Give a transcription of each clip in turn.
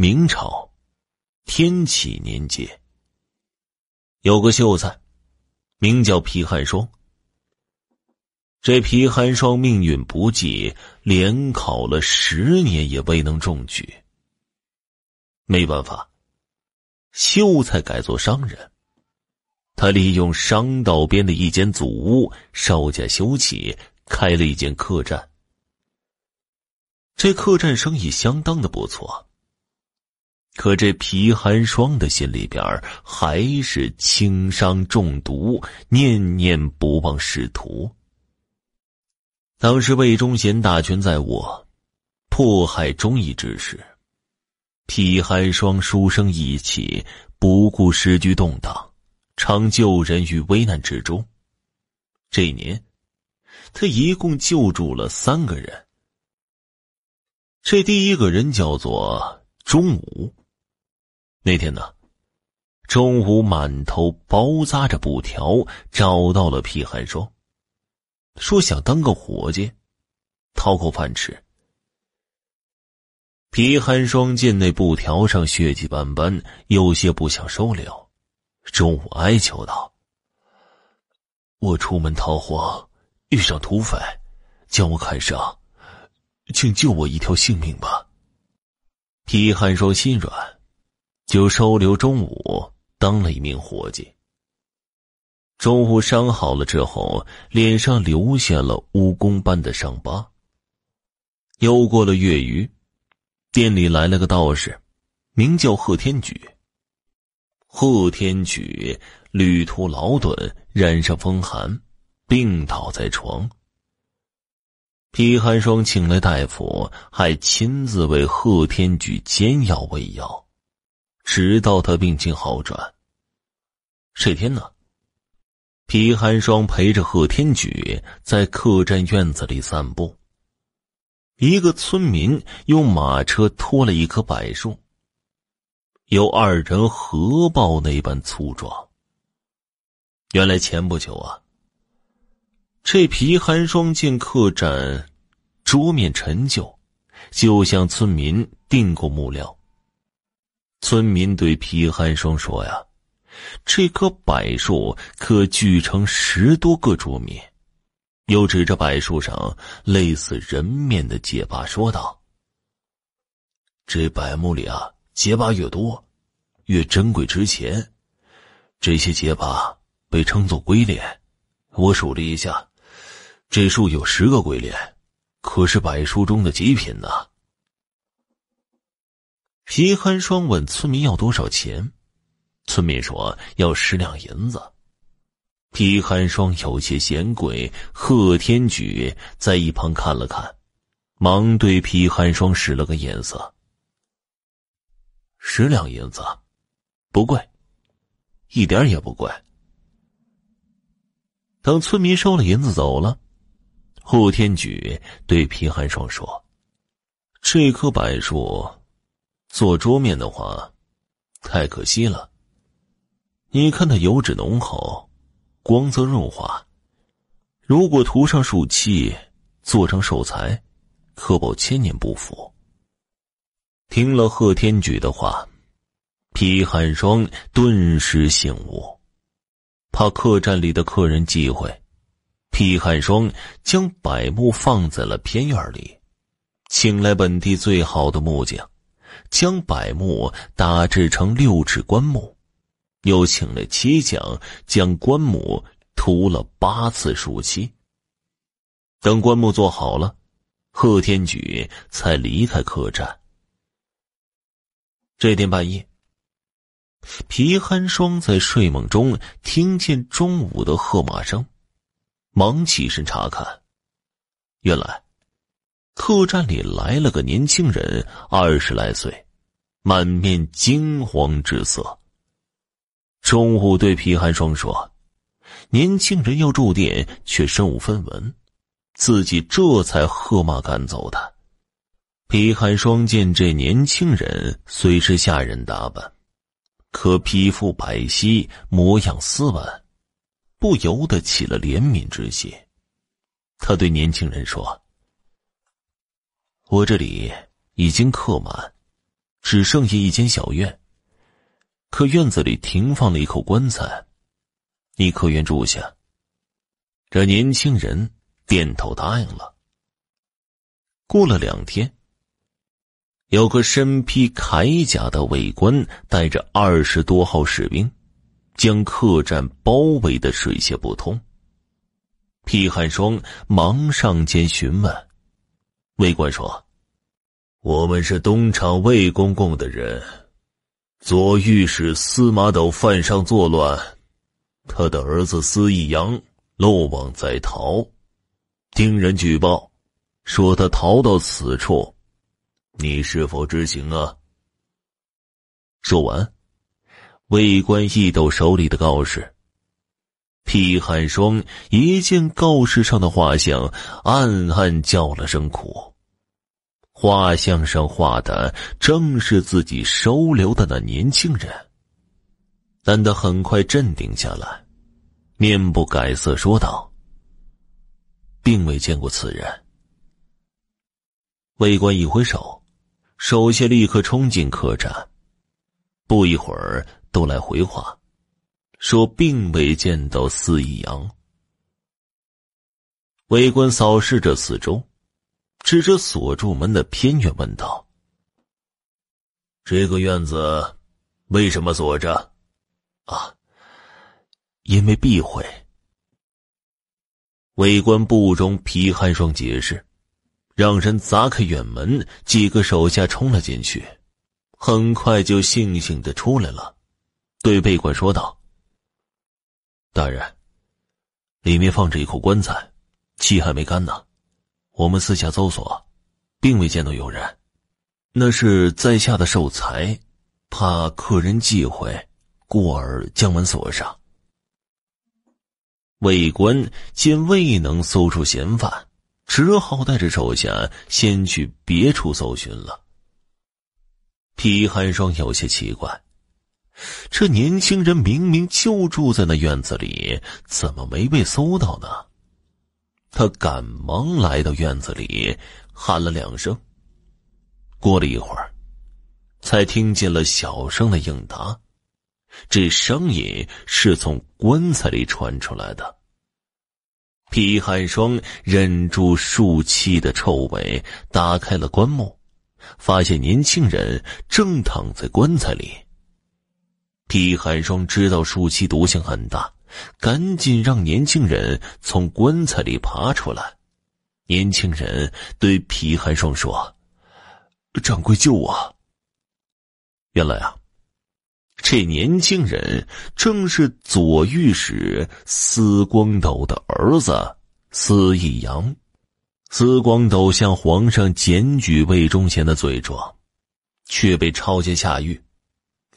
明朝天启年间，有个秀才，名叫皮寒霜。这皮寒霜命运不济，连考了十年也未能中举。没办法，秀才改做商人。他利用商道边的一间祖屋，稍加修葺，开了一间客栈。这客栈生意相当的不错，可这皮寒霜的心里边还是轻伤中毒，念念不忘仕途。当时魏忠贤大权在握，迫害忠义之时，皮寒霜书生义气，不顾时局动荡，常救人于危难之中。这一年，他一共救助了三个人。这第一个人叫做钟武。那天呢，钟武满头包扎着布条，找到了皮寒霜，说想当个伙计，讨口饭吃。皮寒霜见那布条上血迹斑斑，有些不想收留。钟武哀求道：“我出门逃荒，遇上土匪，将我砍伤。”请救我一条性命吧。皮寒霜心软，就收留钟武当了一名伙计。钟武伤好了之后，脸上留下了蜈蚣般的伤疤。又过了月余，店里来了个道士，名叫贺天举。贺天举旅途劳顿，染上风寒，病倒在床。皮寒霜请来大夫，还亲自为贺天举煎药喂药，直到他病情好转。这天呢，皮寒霜陪着贺天举在客栈院子里散步。一个村民用马车拖了一棵柏树，有二人合抱那般粗壮。原来前不久啊。这皮寒霜见客栈桌面陈旧，就向村民订购木料。村民对皮寒霜说：“呀，这棵柏树可锯成十多个桌面。”又指着柏树上类似人面的结疤说道：“这柏木里啊，结疤越多，越珍贵值钱。这些结疤被称作龟脸。我数了一下。”这树有十个龟脸，可是柏树中的极品呢。皮寒霜问村民要多少钱，村民说要十两银子。皮寒霜有些嫌贵，贺天举在一旁看了看，忙对皮寒霜使了个眼色。十两银子，不贵，一点也不贵。等村民收了银子走了。贺天举对皮寒霜说：“这棵柏树做桌面的话，太可惜了。你看它油脂浓厚，光泽润滑。如果涂上树漆，做成寿材，可保千年不腐。”听了贺天举的话，皮寒霜顿时醒悟，怕客栈里的客人忌讳。皮寒霜将柏木放在了偏院里，请来本地最好的木匠，将柏木打制成六尺棺木，又请了漆匠将棺木涂了八次树漆。等棺木做好了，贺天举才离开客栈。这天半夜，皮寒霜在睡梦中听见中午的喝马声。忙起身查看，原来客栈里来了个年轻人，二十来岁，满面惊慌之色。中午对皮寒霜说：“年轻人要住店，却身无分文，自己这才喝马赶走的。”皮寒霜见这年轻人虽是下人打扮，可皮肤白皙，模样斯文。不由得起了怜悯之心，他对年轻人说：“我这里已经客满，只剩下一间小院。可院子里停放了一口棺材，你可愿住下？这年轻人点头答应了。过了两天，有个身披铠甲的卫官带着二十多号士兵，将客栈包围的水泄不通。皮寒霜忙上前询问，魏官说：“我们是东厂魏公公的人。”左御史司马斗犯上作乱，他的儿子司义阳漏网在逃，听人举报，说他逃到此处，你是否知情啊？说完，魏官一抖手里的告示，皮寒霜一见告示上的画像，暗暗叫了声苦。画像上画的正是自己收留的那年轻人，但他很快镇定下来，面不改色说道：“并未见过此人。”魏官一挥手，手下立刻冲进客栈，不一会儿都来回话，说并未见到司义阳。卫官扫视着四周。指着锁住门的偏院问道：“这个院子为什么锁着？”“啊，因为避讳。”卫官不容皮寒霜解释，让人砸开院门，几个手下冲了进去，很快就悻悻的出来了，对被官说道：“大人，里面放着一口棺材，气还没干呢。”我们四下搜索，并未见到有人。那是在下的寿材，怕客人忌讳，故而将门锁上。卫官见未能搜出嫌犯，只好带着手下先去别处搜寻了。皮寒霜有些奇怪，这年轻人明明就住在那院子里，怎么没被搜到呢？他赶忙来到院子里，喊了两声。过了一会儿，才听见了小声的应答。这声音是从棺材里传出来的。皮寒霜忍住树气的臭味，打开了棺木，发现年轻人正躺在棺材里。皮寒霜知道树气毒性很大。赶紧让年轻人从棺材里爬出来。年轻人对皮寒霜说：“掌柜救我！”原来啊，这年轻人正是左御史司光斗的儿子司义阳。司光斗向皇上检举魏忠贤的罪状，却被抄家下狱。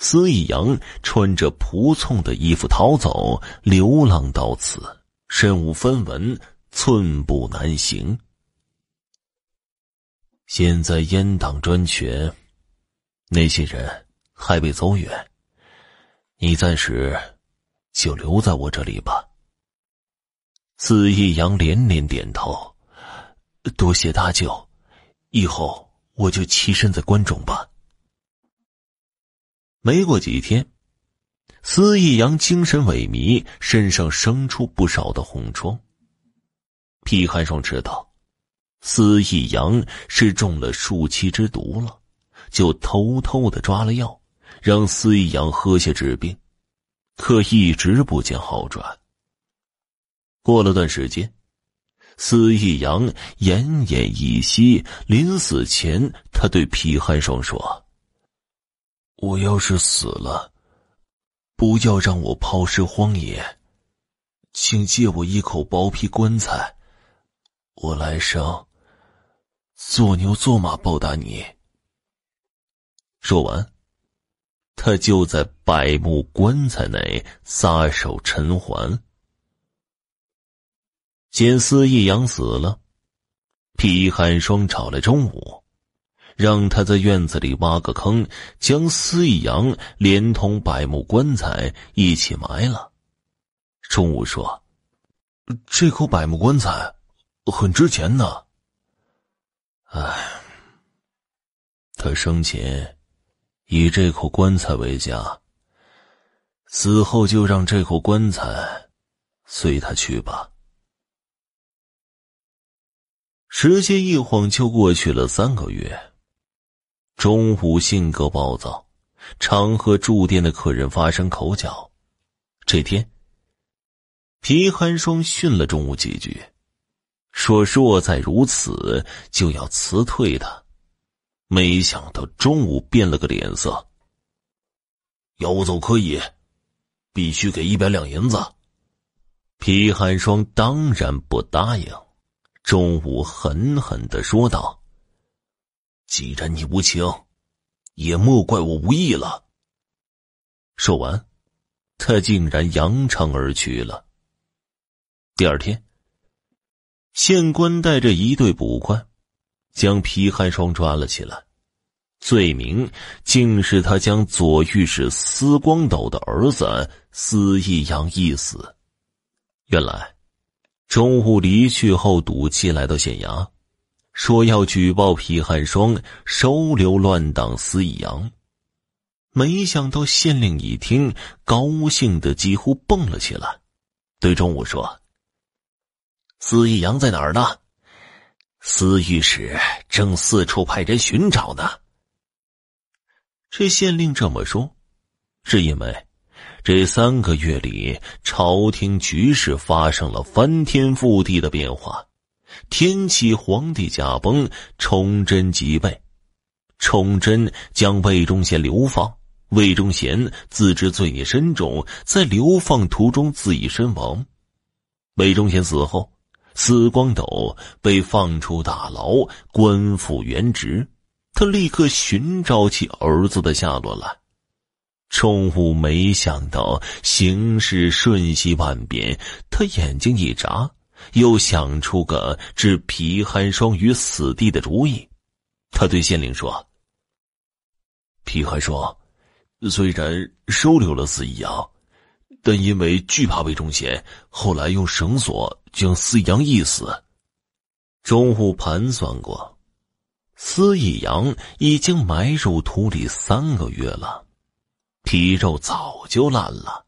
司义阳穿着仆从的衣服逃走，流浪到此，身无分文，寸步难行。现在阉党专权，那些人还未走远，你暂时就留在我这里吧。司义阳连连点头，多谢大舅，以后我就栖身在关中吧。没过几天，司义阳精神萎靡，身上生出不少的红疮。皮寒霜知道，司义阳是中了树栖之毒了，就偷偷的抓了药，让司义阳喝下治病，可一直不见好转。过了段时间，司义阳奄奄一息，临死前，他对皮寒霜说。我要是死了，不要让我抛尸荒野，请借我一口薄皮棺材，我来生做牛做马报答你。说完，他就在百木棺材内撒手尘寰。见司一阳死了，皮寒霜找来中午。让他在院子里挖个坑，将司一阳连同百木棺材一起埋了。中午说：“这口百木棺材很值钱呢。”哎，他生前以这口棺材为家，死后就让这口棺材随他去吧。时间一晃就过去了三个月。中午性格暴躁，常和住店的客人发生口角。这天，皮寒霜训了中午几句，说若再如此，就要辞退他。没想到中午变了个脸色，要我走可以，必须给一百两银子。皮寒霜当然不答应。中午狠狠的说道：“既然你无情，也莫怪我无义了。”说完，他竟然扬长而去了。第二天，县官带着一队捕快。将皮寒霜抓了起来，罪名竟是他将左御史司光斗的儿子司义阳缢死。原来，中午离去后，赌气来到县衙，说要举报皮寒霜收留乱党司一阳。没想到县令一听，高兴的几乎蹦了起来，对中午说：“司一阳在哪儿呢？”司御史正四处派人寻找呢。这县令这么说，是因为这三个月里，朝廷局势发生了翻天覆地的变化。天启皇帝驾崩，崇祯即位，崇祯将魏忠贤流放，魏忠贤自知罪孽深重，在流放途中自缢身亡。魏忠贤死后。司光斗被放出大牢，官复原职。他立刻寻找起儿子的下落来。钟武没想到形势瞬息万变，他眼睛一眨，又想出个置皮寒霜于死地的主意。他对县令说：“皮寒霜虽然收留了司一阳。”但因为惧怕魏忠贤，后来用绳索将司一阳缢死。中午盘算过，司义阳已经埋入土里三个月了，皮肉早就烂了，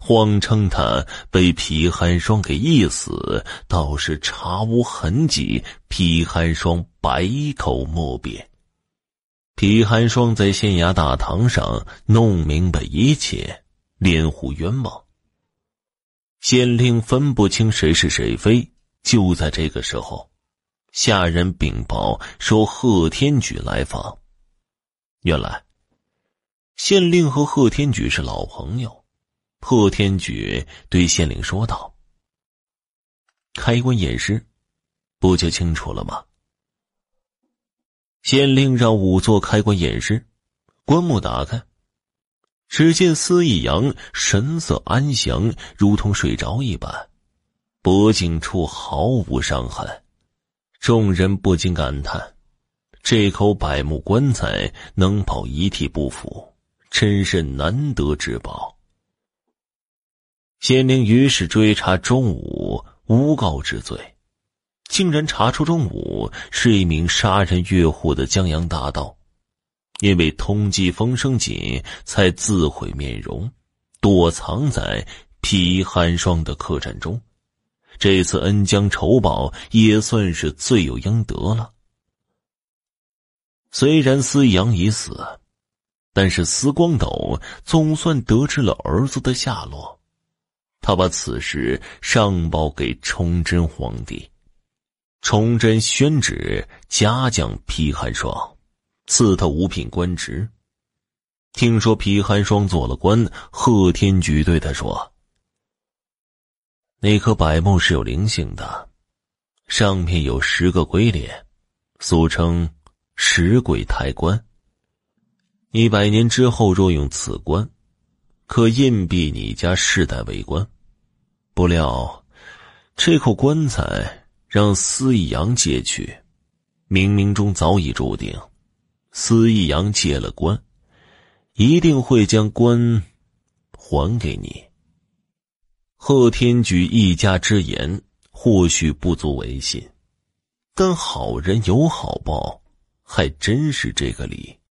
谎称他被皮寒霜给缢死，倒是查无痕迹。皮寒霜百口莫辩。皮寒霜在县衙大堂上弄明白一切。连呼冤枉。县令分不清谁是谁非。就在这个时候，下人禀报说贺天举来访。原来，县令和贺天举是老朋友。贺天举对县令说道：“开棺验尸，不就清楚了吗？”县令让仵作开棺验尸，棺木打开。只见司义阳神色安详，如同睡着一般，脖颈处毫无伤痕。众人不禁感叹：这口百木棺材能保遗体不腐，真是难得之宝。县令于是追查钟武诬告之罪，竟然查出钟武是一名杀人越货的江洋大盗。因为通缉风声紧，才自毁面容，躲藏在皮寒霜的客栈中。这次恩将仇报，也算是罪有应得了。虽然思阳已死，但是司光斗总算得知了儿子的下落。他把此事上报给崇祯皇帝，崇祯宣旨嘉奖皮寒霜。赐他五品官职。听说皮寒霜做了官，贺天举对他说：“那颗柏木是有灵性的，上面有十个鬼脸，俗称十鬼抬棺。一百年之后，若用此棺，可硬币你家世代为官。不料，这口棺材让司义阳借去，冥冥中早已注定。”司义阳借了官，一定会将官还给你。贺天举一家之言或许不足为信，但好人有好报，还真是这个理。